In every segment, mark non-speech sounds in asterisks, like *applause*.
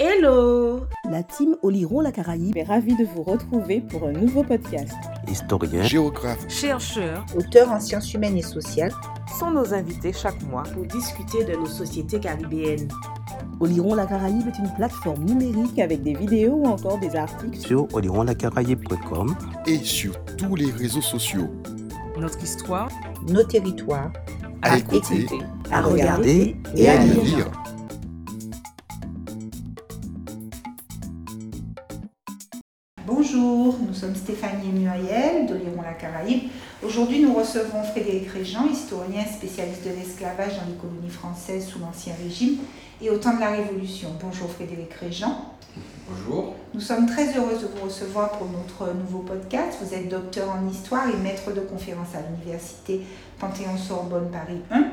Hello. La team Oliron la Caraïbe est ravie de vous retrouver pour un nouveau podcast. Historien, géographe, chercheurs, auteurs en sciences humaines et sociales. Sont nos invités chaque mois pour discuter de nos sociétés caribéennes. Oliron la Caraïbe est une plateforme numérique avec des vidéos ou encore des articles. Sur olironlacaraïbe.com et sur tous les réseaux sociaux. Notre histoire, nos territoires, à, écouter, à regarder et à lire. Sommes Stéphanie et Muriel d'Oliron la Caraïbe. Aujourd'hui, nous recevons Frédéric Régent, historien spécialiste de l'esclavage dans les colonies françaises sous l'Ancien Régime et au temps de la Révolution. Bonjour Frédéric Régent. Bonjour. Nous sommes très heureuses de vous recevoir pour notre nouveau podcast. Vous êtes docteur en histoire et maître de conférence à l'université Panthéon-Sorbonne Paris 1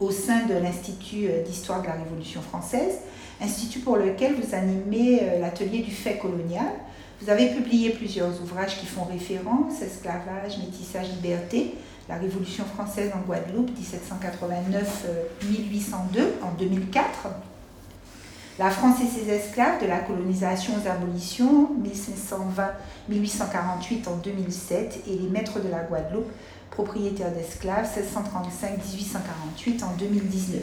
au sein de l'Institut d'histoire de la Révolution française, institut pour lequel vous animez euh, l'atelier du fait colonial. Vous avez publié plusieurs ouvrages qui font référence, Esclavage, Métissage, Liberté, la Révolution française en Guadeloupe, 1789-1802, en 2004. La France et ses esclaves, de la colonisation aux abolitions, 1520-1848 en 2007, et les maîtres de la Guadeloupe, propriétaires d'esclaves, 1635-1848 en 2019.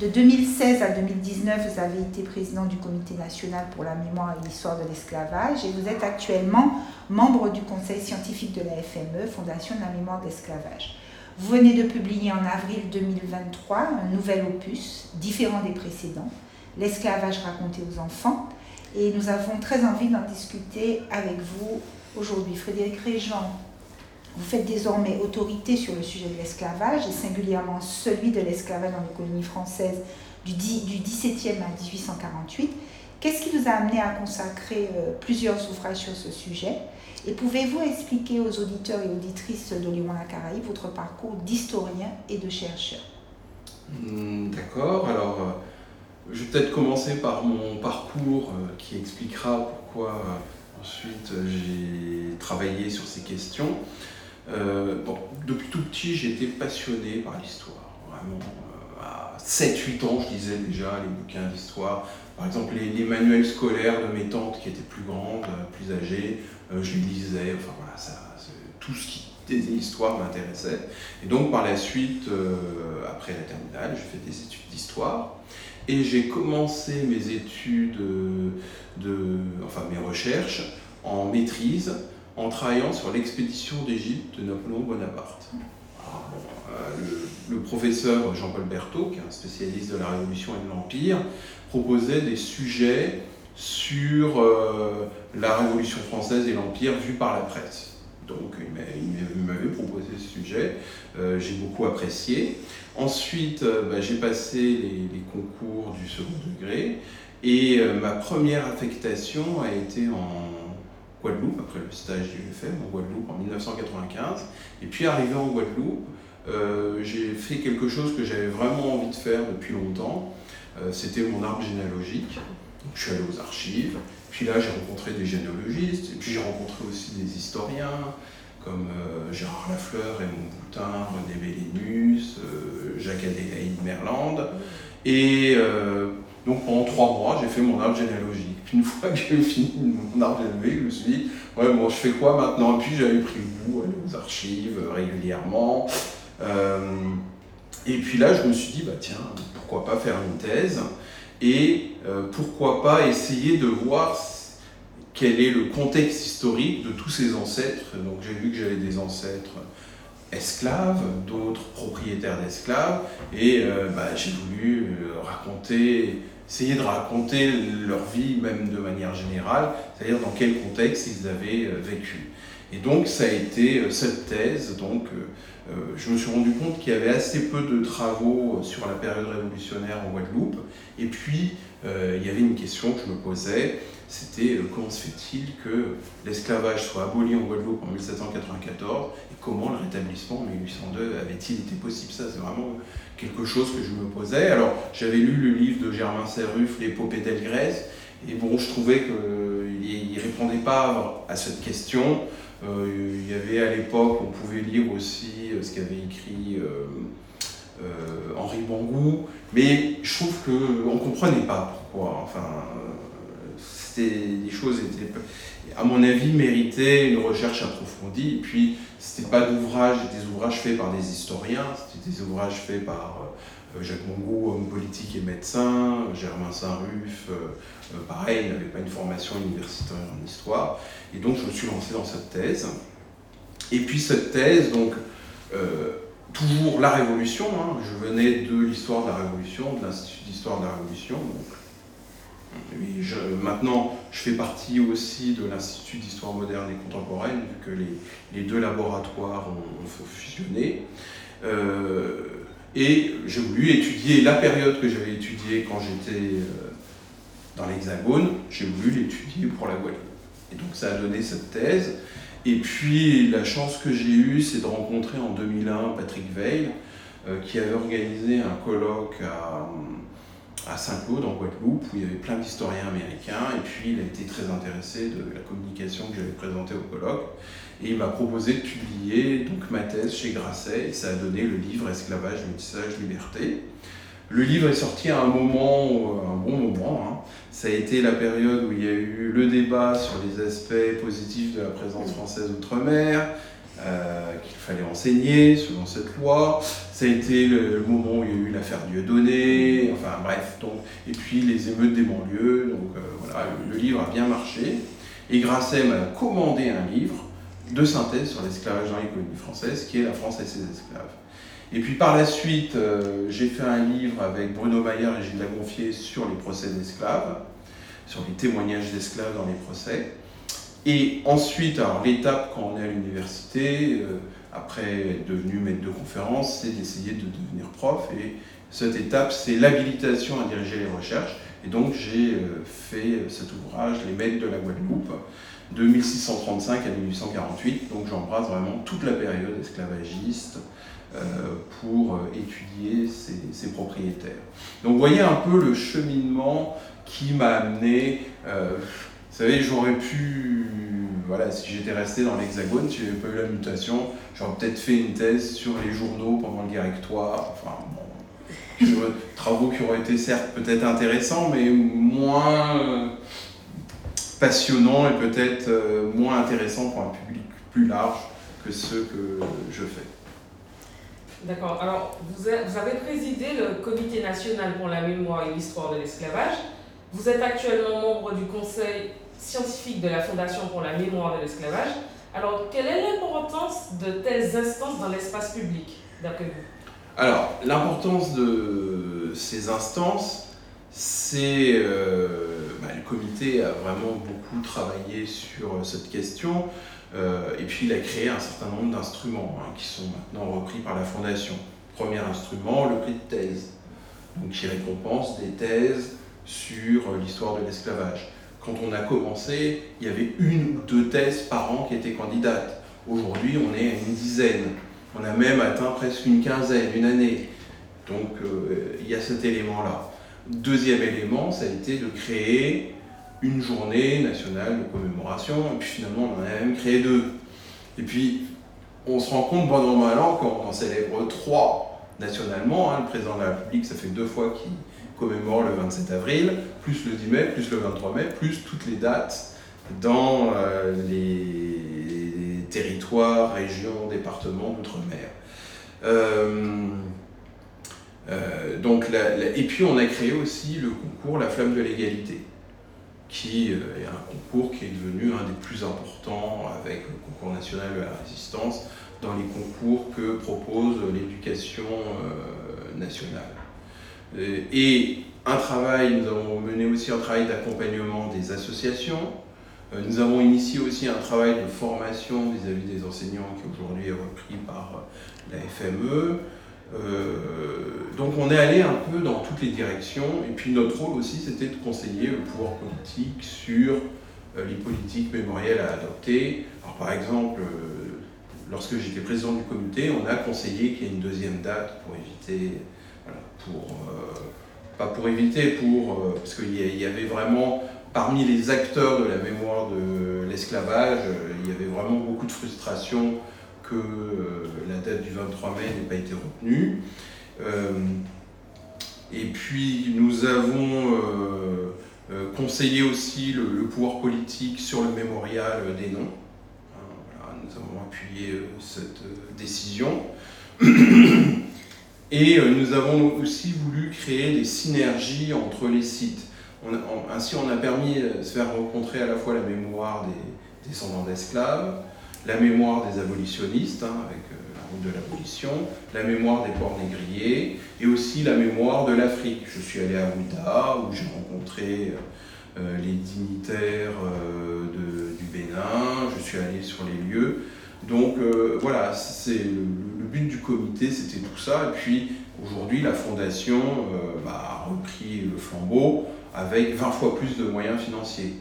De 2016 à 2019, vous avez été président du Comité national pour la mémoire et l'histoire de l'esclavage et vous êtes actuellement membre du conseil scientifique de la FME, Fondation de la mémoire de l'esclavage. Vous venez de publier en avril 2023 un nouvel opus, différent des précédents, L'esclavage raconté aux enfants. Et nous avons très envie d'en discuter avec vous aujourd'hui. Frédéric Régent, vous faites désormais autorité sur le sujet de l'esclavage, et singulièrement celui de l'esclavage dans les colonies françaises du, 10, du 17e à 1848. Qu'est-ce qui vous a amené à consacrer euh, plusieurs ouvrages sur ce sujet? Et pouvez-vous expliquer aux auditeurs et auditrices de Lyon la Caraïbe votre parcours d'historien et de chercheur? Hmm, D'accord, alors euh, je vais peut-être commencer par mon parcours euh, qui expliquera pourquoi ensuite j'ai travaillé sur ces questions. Euh, bon, depuis tout petit, j'étais passionné par l'histoire. Vraiment, euh, à 7-8 ans, je lisais déjà les bouquins d'histoire. Par exemple, les, manuels scolaires de mes tantes qui étaient plus grandes, plus âgées, euh, je les lisais. Enfin voilà, ça, tout ce qui était histoire m'intéressait. Et donc, par la suite, euh, après la terminale, j'ai fait des études d'histoire. Et j'ai commencé mes études, de, enfin mes recherches en maîtrise en travaillant sur l'expédition d'Égypte de Napoléon Bonaparte. Bon, euh, le, professeur Jean-Paul Berthaud, qui est un spécialiste de la Révolution et de l'Empire, proposait des sujets sur euh, la Révolution française et l'Empire vus par la presse. Donc il m'avait proposé ce sujet, euh, j'ai beaucoup apprécié. Ensuite, bah, j'ai passé les, concours du second degré et ma première affectation a été en Guadeloupe, après le stage du UFM en Guadeloupe en 1995. Et puis arrivé en Guadeloupe, euh, j'ai fait quelque chose que j'avais vraiment envie de faire depuis longtemps. Euh, C'était mon arbre généalogique. Donc, je suis allé aux archives. Puis là, j'ai rencontré des généalogistes. Et puis j'ai rencontré aussi des historiens comme euh, Gérard Lafleur, Raymond Boutin, René euh, Jacques Adélaïde Merland. Et donc pendant trois mois, j'ai fait mon arbre généalogique. Puis une fois que j'ai fini mon arbre généalogique, je me suis dit, ouais, bon, je fais quoi maintenant? Et puis j'avais pris goût, aux archives régulièrement. Euh, et puis là, je me suis dit, bah tiens, pourquoi pas faire une thèse? Et euh, pourquoi pas essayer de voir quel est le contexte historique de tous ces ancêtres? Donc j'ai vu que j'avais des ancêtres esclaves, d'autres propriétaires d'esclaves, et euh, bah, j'ai voulu raconter essayer de raconter leur vie, même de manière générale, c'est-à-dire dans quel contexte ils avaient vécu. Et donc ça a été cette thèse, donc euh, je me suis rendu compte qu'il y avait assez peu de travaux sur la période révolutionnaire en Guadeloupe, et puis euh, il y avait une question que je me posais, c'était euh, comment se fait-il que l'esclavage soit aboli en Guadeloupe en 1794, et comment le rétablissement en 1802 avait-il été possible? Ça, c'est vraiment quelque chose que je me posais. Alors, j'avais lu le livre de Germain Serruff, L'épopée d'Elgrès, et bon, je trouvais qu'il ne répondait pas à cette question. Euh, il y avait à l'époque, on pouvait lire aussi ce qu'avait écrit euh, Henri Bangou, mais je trouve qu'on ne comprenait pas quoi. Enfin, des choses étaient, à mon avis, méritaient une recherche approfondie. Et puis, c'était pas d'ouvrages, des ouvrages faits par des historiens, c'était des ouvrages faits par Jacques Mongo, homme politique et médecin, Germain Saint-Ruf, pareil, il n'avait pas une formation universitaire en histoire. Et donc, je me suis lancé dans cette thèse. Et puis, cette thèse, donc, toujours la Révolution. Hein. Je venais de l'histoire de la Révolution, de l'Institut d'histoire de la Révolution. Maintenant, je fais partie aussi de l'Institut d'histoire moderne et contemporaine, vu que les, les deux laboratoires ont, fusionné. Euh, et j'ai voulu étudier la période que j'avais étudiée quand j'étais euh, dans l'Hexagone, j'ai voulu l'étudier pour la Guadeloupe. Et donc ça a donné cette thèse. Et puis la chance que j'ai eue, c'est de rencontrer en 2001 Patrick Veil, euh, qui avait organisé un colloque à, à Saint-Claude, en Guadeloupe, où il y avait plein d'historiens américains. Et puis il a été très intéressé de la communication que j'avais présentée au colloque. Et il m'a proposé de publier donc, ma thèse chez Grasset, et ça a donné le livre Esclavage, métissage, liberté. Le livre est sorti à un moment, un bon moment. Hein. Ça a été la période où il y a eu le débat sur les aspects positifs de la présence française outre-mer, euh, qu'il fallait enseigner selon cette loi. Ça a été le, moment où il y a eu l'affaire Dieudonné, enfin bref. Donc, et puis les émeutes des banlieues. Donc euh, voilà, le, livre a bien marché. Et Grasset m'a commandé un livre de synthèse sur l'esclavage dans l'économie française, qui est La France et ses esclaves. Et puis par la suite, euh, j'ai fait un livre avec Bruno Mayer et Gilles Lagonfier sur les procès d'esclaves, sur les témoignages d'esclaves dans les procès. Et ensuite, alors l'étape quand on est à l'université, euh, après être devenu maître de conférence, c'est d'essayer de devenir prof. Et cette étape, c'est l'habilitation à diriger les recherches. Et donc j'ai euh, fait cet ouvrage, Les maîtres de la Guadeloupe, de 1635 à 1848. Donc j'embrasse vraiment toute la période esclavagiste, euh, pour euh, étudier ces, propriétaires. Donc vous voyez un peu le cheminement qui m'a amené. Euh, vous savez, j'aurais pu, voilà, si j'étais resté dans l'Hexagone, si j'avais pas eu la mutation, j'aurais peut-être fait une thèse sur les journaux pendant le directoire. Enfin, bon, travaux qui auraient été certes peut-être intéressants, mais moins passionnants et peut-être moins intéressants pour un public plus large que ceux que je fais. D'accord. Alors, vous, avez présidé le Comité national pour la mémoire et l'histoire de l'esclavage. Vous êtes actuellement membre du Conseil scientifique de la Fondation pour la mémoire de l'esclavage. Alors, quelle est l'importance de telles instances dans l'espace public, d'après vous? Alors, l'importance de ces instances, c'est. Euh, bah, le comité a vraiment beaucoup travaillé sur cette question. Euh, et puis il a créé un certain nombre d'instruments hein, qui sont maintenant repris par la Fondation. Premier instrument, le prix de thèse, donc qui récompense des thèses sur l'histoire de l'esclavage. Quand on a commencé, il y avait une ou deux thèses par an qui étaient candidates. Aujourd'hui, on est à une dizaine. On a même atteint presque une quinzaine, une année. Donc euh, il y a cet élément-là. Deuxième élément, ça a été de créer une journée nationale de commémoration, et puis finalement on en a même créé deux. Et puis on se rend compte, bon normalement, quand on célèbre trois nationalement, hein, le président de la République, ça fait deux fois qu'il commémore le 27 avril, plus le 10 mai, plus le 23 mai, plus toutes les dates dans euh, les territoires, régions, départements d'outre-mer. Euh, euh, donc, et puis on a créé aussi le concours La Flamme de l'égalité qui est un concours qui est devenu un des plus importants avec le concours national de la résistance dans les concours que propose l'éducation nationale. Euh, et un travail, nous avons mené aussi un travail d'accompagnement des associations. Nous avons initié aussi un travail de formation vis-à-vis -vis des enseignants qui aujourd'hui est repris par la FME. Euh, donc on est allé un peu dans toutes les directions, et puis notre rôle aussi c'était de conseiller le pouvoir politique sur euh, les politiques mémorielles à adopter. Alors, par exemple, euh, lorsque j'étais président du comité, on a conseillé qu'il y ait une deuxième date pour éviter, pour, pas pour éviter, pour, parce qu'il y avait vraiment, parmi les acteurs de la mémoire de l'esclavage, il y avait vraiment beaucoup de frustration que euh, la date du 23 mai n'ait pas été retenue. Euh, Et puis nous avons conseillé aussi le, pouvoir politique sur le mémorial des noms. Voilà, nous avons appuyé cette décision. *clears throat* Et nous avons aussi voulu créer des synergies entre les sites ainsi, on a permis de se faire rencontrer à la fois la mémoire des descendants d'esclaves, la mémoire des abolitionnistes, hein, avec euh, la route de l'abolition, la mémoire des ports négriers, et aussi la mémoire de l'Afrique. Je suis allé à Ouida, où j'ai rencontré euh, les dignitaires euh, du Bénin, je suis allé sur les lieux. Donc voilà, c'est le, but du comité, c'était tout ça. Et puis aujourd'hui, la fondation bah, a repris le flambeau avec 20 fois plus de moyens financiers.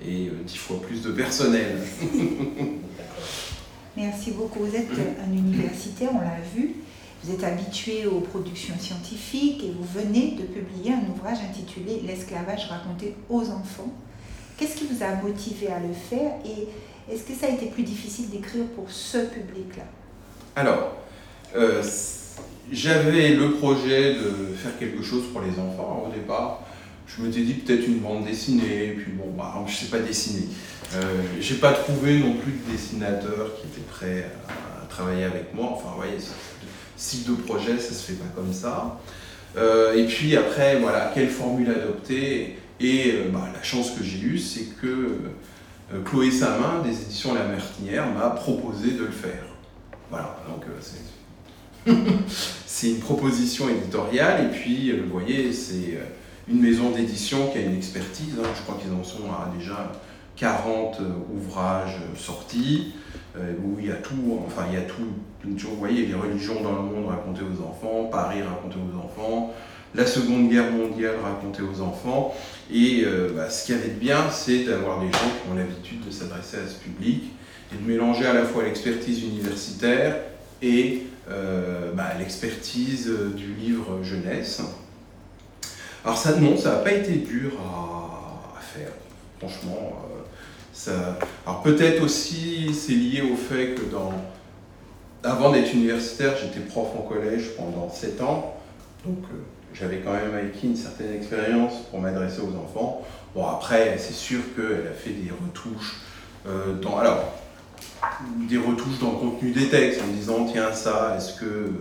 Et 10 euh, fois plus de personnel. *laughs* Merci beaucoup. Vous êtes un universitaire, on l'a vu. Vous êtes habitué aux productions scientifiques et vous venez de publier un ouvrage intitulé L'esclavage raconté aux enfants. Qu'est-ce qui vous a motivé à le faire et est-ce que ça a été plus difficile d'écrire pour ce public-là? Alors, euh, j'avais le projet de faire quelque chose pour les enfants au départ. Je m'étais dit peut-être une bande dessinée, puis bon, bah, je ne sais pas dessiner. Euh, j'ai pas trouvé non plus de dessinateur qui était prêt à, travailler avec moi. Enfin, vous voyez, ce type de projet, ça se fait pas comme ça. Euh, et puis après, voilà, quelle formule adopter? Et euh, bah, la chance que j'ai eue, c'est que Chloé Samin, des éditions La Mertinière, m'a proposé de le faire. Voilà, donc c'est *laughs* c'est une proposition éditoriale, et puis, euh, vous voyez, c'est euh, une maison d'édition qui a une expertise. Hein. je crois qu'ils en sont à déjà 40 euh, ouvrages sortis, où il y a tout, enfin, il y a tout. Vous voyez, les religions dans le monde racontées aux enfants, Paris raconté aux enfants, la Seconde Guerre mondiale racontée aux enfants. Et bah, ce qui avait de bien, c'est d'avoir des gens qui ont l'habitude de s'adresser à ce public et de mélanger à la fois l'expertise universitaire et euh, bah, l'expertise du livre jeunesse. Alors ça, non, ça n'a pas été dur à, faire, franchement. Euh. Alors peut-être aussi c'est lié au fait que dans... avant d'être universitaire, j'étais prof en collège pendant 7 ans, donc euh, j'avais quand même acquis une certaine expérience pour m'adresser aux enfants. Bon après, c'est sûr qu'elle a fait des retouches dans... Alors, des retouches dans le contenu des textes en disant tiens ça, est-ce que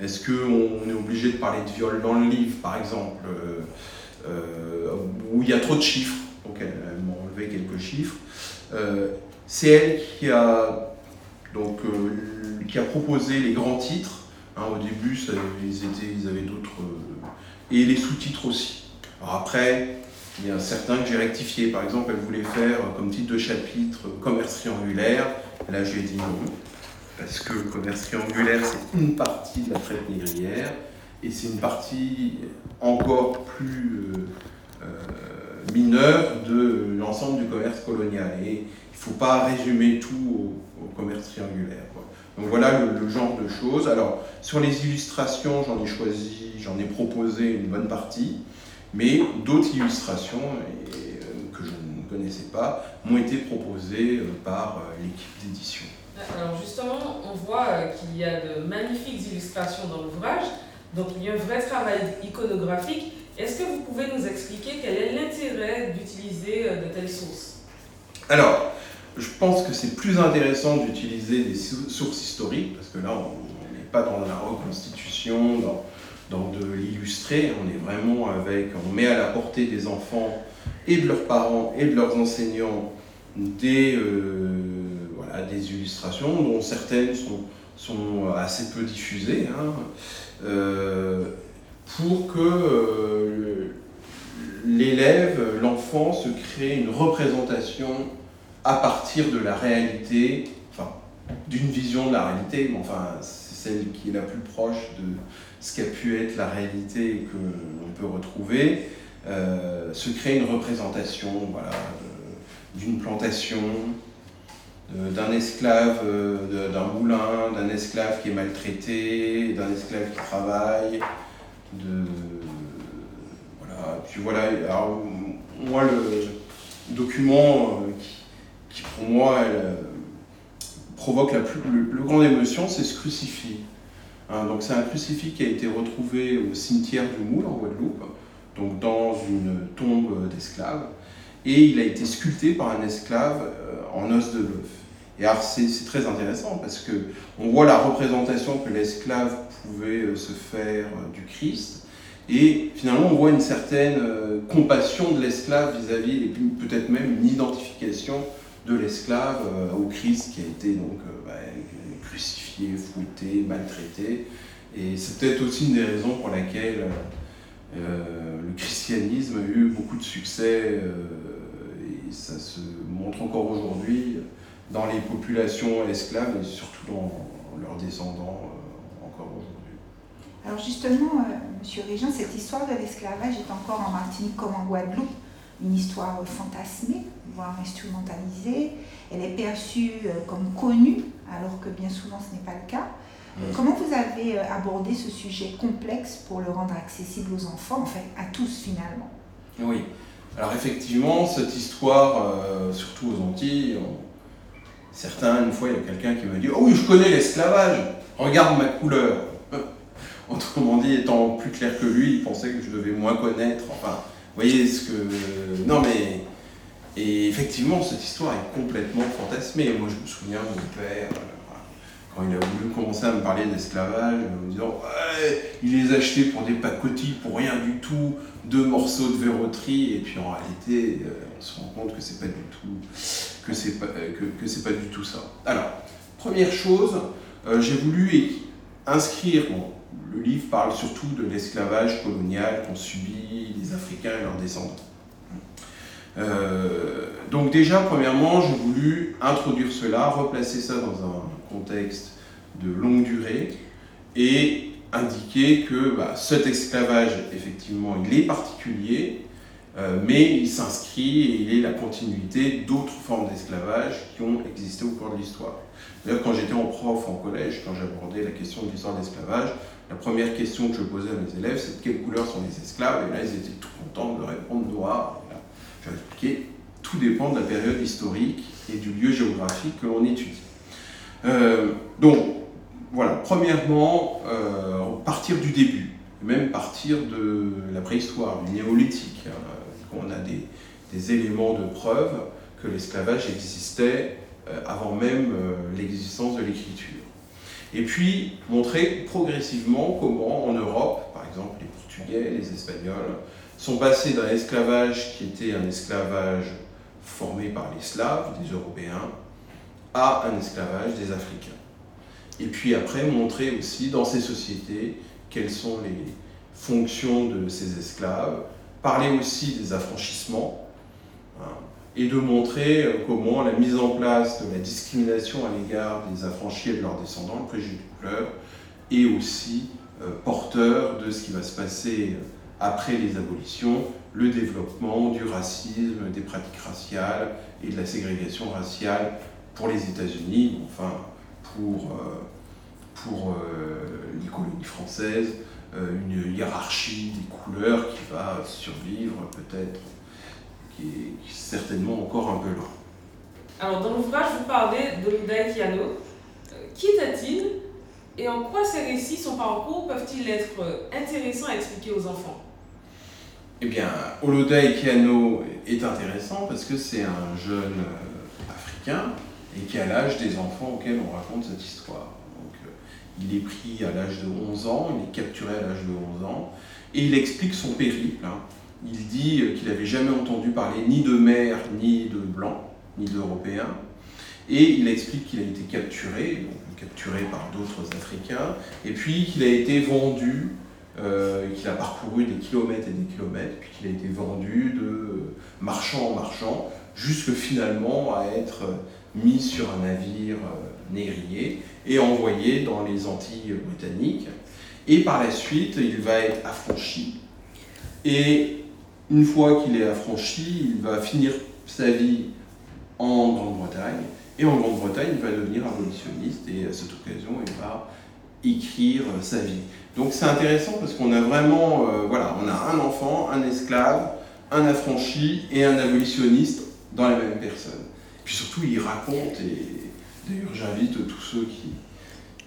est-ce qu'on est obligé de parler de viol dans le livre par exemple euh, euh, où il y a trop de chiffres, donc elle, m'a enlevé quelques chiffres. Euh, c'est elle qui a donc qui a proposé les grands titres. Hein, au début, ils, étaient, ils avaient d'autres et les sous-titres aussi. Alors après, il y a certains que j'ai rectifiés. Par exemple, elle voulait faire comme titre de chapitre commerce triangulaire. Là, j'ai dit non, parce que le commerce triangulaire, c'est une partie de la traite négrière, et c'est une partie encore plus euh, euh, mineure de l'ensemble du commerce colonial. Et il ne faut pas résumer tout au, commerce triangulaire. Donc voilà le, le, genre de choses. Alors, sur les illustrations, j'en ai choisi, j'en ai proposé une bonne partie, mais d'autres illustrations, connaissais pas, m'ont été proposées euh, par euh, l'équipe d'édition. Alors justement, on voit euh, qu'il y a de magnifiques illustrations dans l'ouvrage, donc il y a un vrai travail iconographique. Est-ce que vous pouvez nous expliquer quel est l'intérêt d'utiliser de telles sources? Alors, je pense que c'est plus intéressant d'utiliser des sources historiques, parce que là, on n'est pas dans la reconstitution, dans, dans de l'illustrer, on est vraiment avec, on met à la portée des enfants et de leurs parents et de leurs enseignants des, euh, voilà, des illustrations dont certaines sont, sont assez peu diffusées, hein, euh, pour que euh, l'élève, l'enfant se crée une représentation à partir de la réalité, enfin d'une vision de la réalité, mais enfin c'est celle qui est la plus proche de ce qu'a pu être la réalité que l'on peut retrouver, euh, se crée une représentation voilà, d'une plantation, d'un esclave, euh, d'un moulin, d'un esclave qui est maltraité, d'un esclave qui travaille, de voilà. Puis voilà. Alors, moi le document euh, qui, pour moi provoque la plus, le, le grande émotion, c'est se crucifier. Hein, donc c'est un crucifix qui a été retrouvé au cimetière du Moule en Guadeloupe, donc dans une tombe d'esclaves, et il a été sculpté par un esclave euh, en os de bœuf. Et alors c'est très intéressant parce que on voit la représentation que l'esclave pouvait euh, se faire euh, du Christ, et finalement on voit une certaine compassion de l'esclave vis-à-vis, et peut-être même une identification de l'esclave au Christ qui a été donc bah, crucifié, fouetté, maltraité. Et c'est peut-être aussi une des raisons pour laquelle euh, le christianisme a eu beaucoup de succès euh, et ça se montre encore aujourd'hui dans les populations esclaves et surtout dans leurs descendants euh, encore aujourd'hui. Alors justement, Monsieur Régent, cette histoire de l'esclavage est encore en Martinique comme en Guadeloupe une histoire fantasmée, voire instrumentalisée. Elle est perçue comme connue, alors que bien souvent ce n'est pas le cas. Comment vous avez euh, abordé ce sujet complexe pour le rendre accessible aux enfants, enfin à tous finalement? Oui, alors effectivement, cette histoire, euh, surtout aux Antilles, certains, une fois, il y a quelqu'un qui m'a dit Oh oui, je connais l'esclavage, regarde ma couleur. *laughs* Autrement dit, étant plus clair que lui, il pensait que je devais moins connaître. Enfin, vous voyez ce que. Non mais. Et effectivement, cette histoire est complètement fantasmée. Moi, je me souviens de mon père il a voulu commencer à me parler d'esclavage, en me disant ouais, il les achetait pour des pacotilles, pour rien du tout, deux morceaux de verroterie, et puis en réalité, euh, on se rend compte que c'est pas du tout que c'est pas euh, que, c'est pas du tout ça. Alors, première chose, euh, j'ai voulu inscrire. le livre parle surtout de l'esclavage colonial qu'ont subi les Africains et leurs descendants. Donc déjà, premièrement, j'ai voulu introduire cela, replacer ça dans un contexte de longue durée et indiquer que bah, cet esclavage, effectivement, il est particulier, euh, mais il s'inscrit et il est la continuité d'autres formes d'esclavage qui ont existé au cours de l'histoire. D'ailleurs, quand j'étais en prof en collège, quand j'abordais la question de l'histoire de l'esclavage, la première question que je posais à mes élèves, c'est de quelle couleur sont les esclaves? Et là, ils étaient tout contents de répondre noir. Tout dépend de la période historique et du lieu géographique que l'on étudie. Euh, donc, voilà, premièrement, euh, partir du début, même partir de la préhistoire, du néolithique. Hein, on a des, des, éléments de preuve que l'esclavage existait euh, avant même l'existence de l'écriture. Et puis, montrer progressivement comment en Europe, par exemple les Portugais, les Espagnols, sont passés d'un esclavage qui était un esclavage formé par les Slaves, des Européens, à un esclavage des Africains. Et puis après, montrer aussi dans ces sociétés quelles sont les fonctions de ces esclaves, parler aussi des affranchissements, hein, et de montrer euh, comment la mise en place de la discrimination à l'égard des affranchis et de leurs descendants, le préjugé de couleur, est aussi euh, porteur de ce qui va se passer euh, après les abolitions, le développement du racisme, des pratiques raciales et de la ségrégation raciale pour les États-Unis, enfin pour, euh, pour euh, les colonies françaises, euh, une hiérarchie des couleurs qui va survivre peut-être, qui est certainement encore un peu loin. Alors dans l'ouvrage, vous parlez de Luda Kiano. Qui était-il et en quoi ces récits, son parcours, peuvent-ils être intéressants à expliquer aux enfants? Eh bien, Oloda Kiano est intéressant parce que c'est un jeune africain et qui a l'âge des enfants auxquels on raconte cette histoire. Euh, il est pris à l'âge de 11 ans, il est capturé à l'âge de 11 ans, et il explique son périple. Hein. Il dit euh, qu'il n'avait jamais entendu parler ni de mer, ni de blanc, ni d'européens, et il explique qu'il a été capturé, capturé par d'autres Africains, et puis qu'il a été vendu, euh, qu'il a parcouru des kilomètres et des kilomètres, puis qu'il a été vendu de marchand en marchand, jusque finalement à être mis sur un navire euh, négrier et envoyé dans les Antilles britanniques. Et par la suite, il va être affranchi. Et une fois qu'il est affranchi, il va finir sa vie en Grande-Bretagne. Et en Grande-Bretagne, il va devenir abolitionniste et à cette occasion, il va écrire sa vie. Donc c'est intéressant parce qu'on a vraiment, euh, voilà, on a un enfant, un esclave, un affranchi et un abolitionniste dans la même personne. Puis surtout, il raconte, et d'ailleurs j'invite tous ceux qui,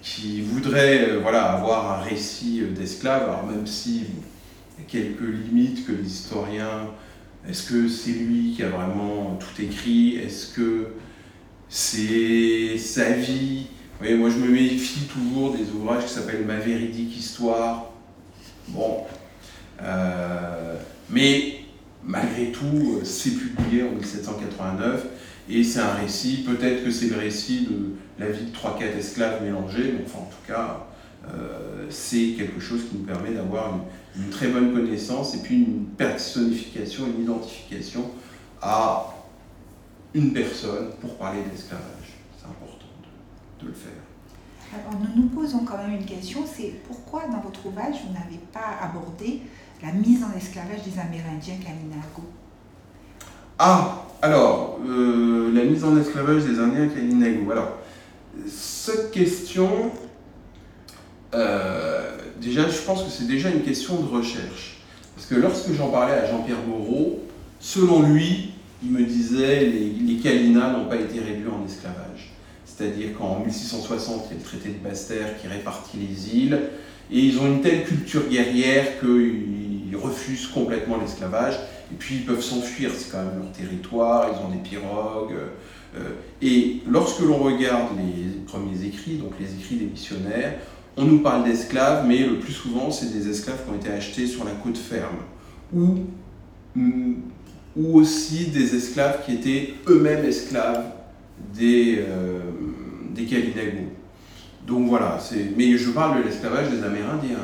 qui voudrait euh, voilà, avoir un récit d'esclaves, alors même s'il y a quelques limites que les historiens, est-ce que c'est lui qui a vraiment tout écrit? Est-ce que c'est sa vie? Voyez, moi je me méfie toujours des ouvrages qui s'appellent Ma véridique histoire. Bon. Euh, mais malgré tout, c'est publié en 1789 et c'est un récit, peut-être que c'est le récit de la vie de 3-4 esclaves mélangés, mais enfin en tout cas, euh, c'est quelque chose qui nous permet d'avoir une, très bonne connaissance et puis une personnification, une identification à une personne pour parler d'esclavage. De, le faire. Alors nous nous posons quand même une question, c'est pourquoi dans votre ouvrage vous n'avez pas abordé la mise en esclavage des Amérindiens Kalinago Ah, alors, euh, la mise en esclavage des Indiens Kalinago. Alors, cette question, euh, déjà, je pense que c'est déjà une question de recherche. Parce que lorsque j'en parlais à Jean-Pierre Moreau, selon lui, il me disait les, les Kalinas n'ont pas été réduits en esclavage. C'est-à-dire qu'en 1660, il y a le traité de Basse-Terre qui répartit les îles, et ils ont une telle culture guerrière qu'ils refusent complètement l'esclavage, et puis ils peuvent s'enfuir, c'est quand même leur territoire, ils ont des pirogues. Euh, et lorsque l'on regarde les premiers écrits, donc les écrits des missionnaires, on nous parle d'esclaves, mais le plus souvent, c'est des esclaves qui ont été achetés sur la côte ferme, ou, mm, ou aussi des esclaves qui étaient eux-mêmes esclaves des, euh, des Kalinago. Donc voilà, mais je parle de l'esclavage des Amérindiens.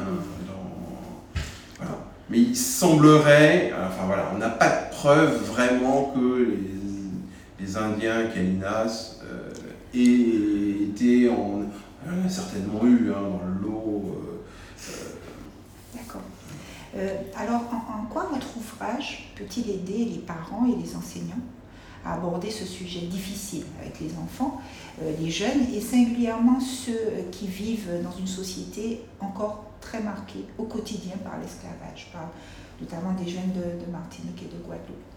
voilà. Mais il semblerait, enfin voilà, on n'a pas de preuve vraiment que les, les Indiens Kalinas euh, aient été en, a certainement eu hein, dans le lot. Euh, euh. D'accord. Euh, alors, en, quoi votre ouvrage peut-il aider les parents et les enseignants? À aborder ce sujet difficile avec les enfants, les jeunes et singulièrement ceux qui vivent dans une société encore très marquée au quotidien par l'esclavage, notamment des jeunes de Martinique et de Guadeloupe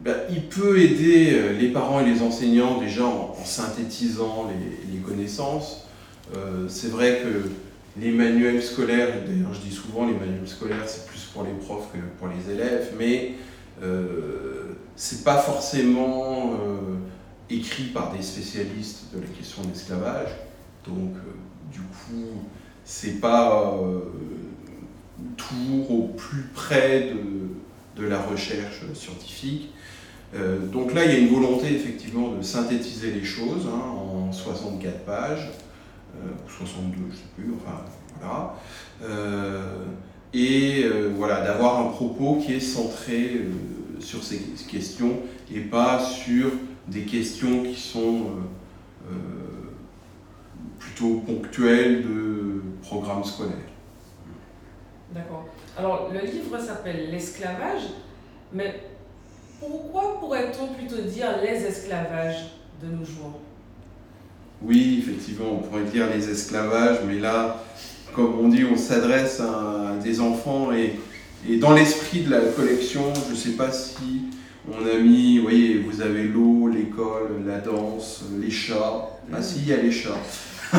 ben, il peut aider euh, les parents et les enseignants déjà en, synthétisant les, connaissances. Euh, c'est vrai que les manuels scolaires, d'ailleurs je dis souvent les manuels scolaires c'est plus pour les profs que pour les élèves, mais euh, c'est pas forcément euh, écrit par des spécialistes de la question de l'esclavage. Donc du coup c'est pas toujours au plus près de, de la recherche scientifique. Euh, donc là, il y a une volonté effectivement de synthétiser les choses hein, en 64 pages, euh, ou 62, je ne sais plus, enfin voilà. Euh, et voilà, d'avoir un propos qui est centré sur ces questions et pas sur des questions qui sont plutôt ponctuelles de programmes scolaires. D'accord. Alors, le livre s'appelle L'esclavage, mais pourquoi pourrait-on plutôt dire les esclavages de nos jours? Oui, effectivement, on pourrait dire les esclavages, mais là, comme on dit, on s'adresse à des enfants et, et dans l'esprit de la collection, je ne sais pas si on a mis, vous voyez, vous avez l'eau, l'école, la danse, les chats. Ah si, il y a les chats. *laughs*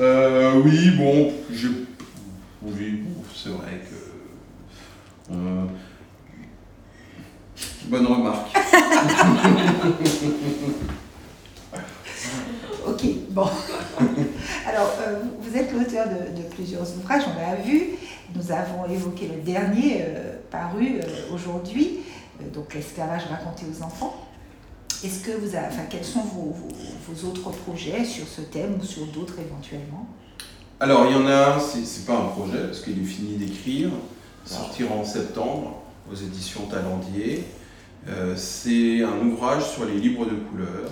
Euh, oui, bon, je... oui, c'est vrai que... Euh, Bonne remarque. *laughs* ok, bon. *laughs* Alors, euh, vous êtes l'auteur de, plusieurs ouvrages, on l'a vu. Nous avons évoqué le dernier euh, paru euh, aujourd'hui, donc l'esclavage raconté aux enfants. Est-ce que vous enfin, quels sont vos, vos, autres projets sur ce thème ou sur d'autres éventuellement? Alors, il y en a un, c'est pas un projet parce qu'il est fini d'écrire, sortira en septembre aux éditions Talendier. C'est un ouvrage sur les livres de couleur,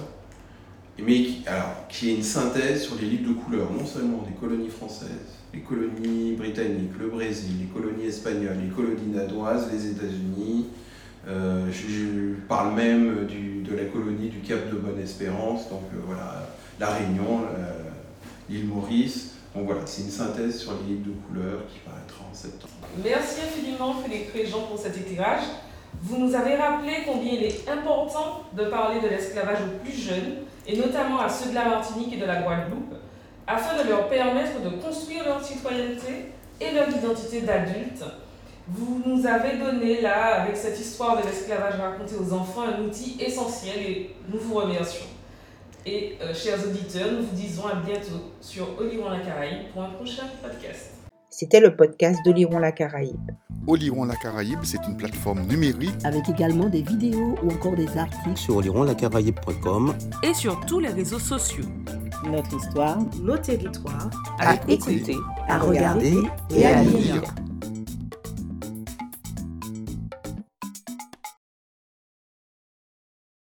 mais qui, alors, qui est une synthèse sur les livres de couleur, non seulement des colonies françaises, les colonies britanniques, le Brésil, les colonies espagnoles, les colonies danoises, les États-Unis. Euh, je, parle même de la colonie du Cap de Bonne-Espérance, donc euh, voilà, la Réunion, l'île Maurice. Donc voilà, c'est une synthèse sur les livres de couleur qui paraîtra en septembre. Merci infiniment Félix Réjean pour cet éclairage. Vous nous avez rappelé combien il est important de parler de l'esclavage aux plus jeunes, et notamment à ceux de la Martinique et de la Guadeloupe, afin de leur permettre de construire leur citoyenneté et leur identité d'adulte. Vous nous avez donné là, avec cette histoire de l'esclavage racontée aux enfants, un outil essentiel et nous vous remercions. Et euh, chers auditeurs, nous vous disons à bientôt sur Oliron la Caraïbe pour un prochain podcast. C'était le podcast d'Oliron la Caraïbe. Oliron la Caraïbe, c'est une plateforme numérique avec également des vidéos ou encore des articles sur olironlacaraïbe.com et sur tous les réseaux sociaux. Notre histoire, nos territoires, à écouter, à regarder et à lire.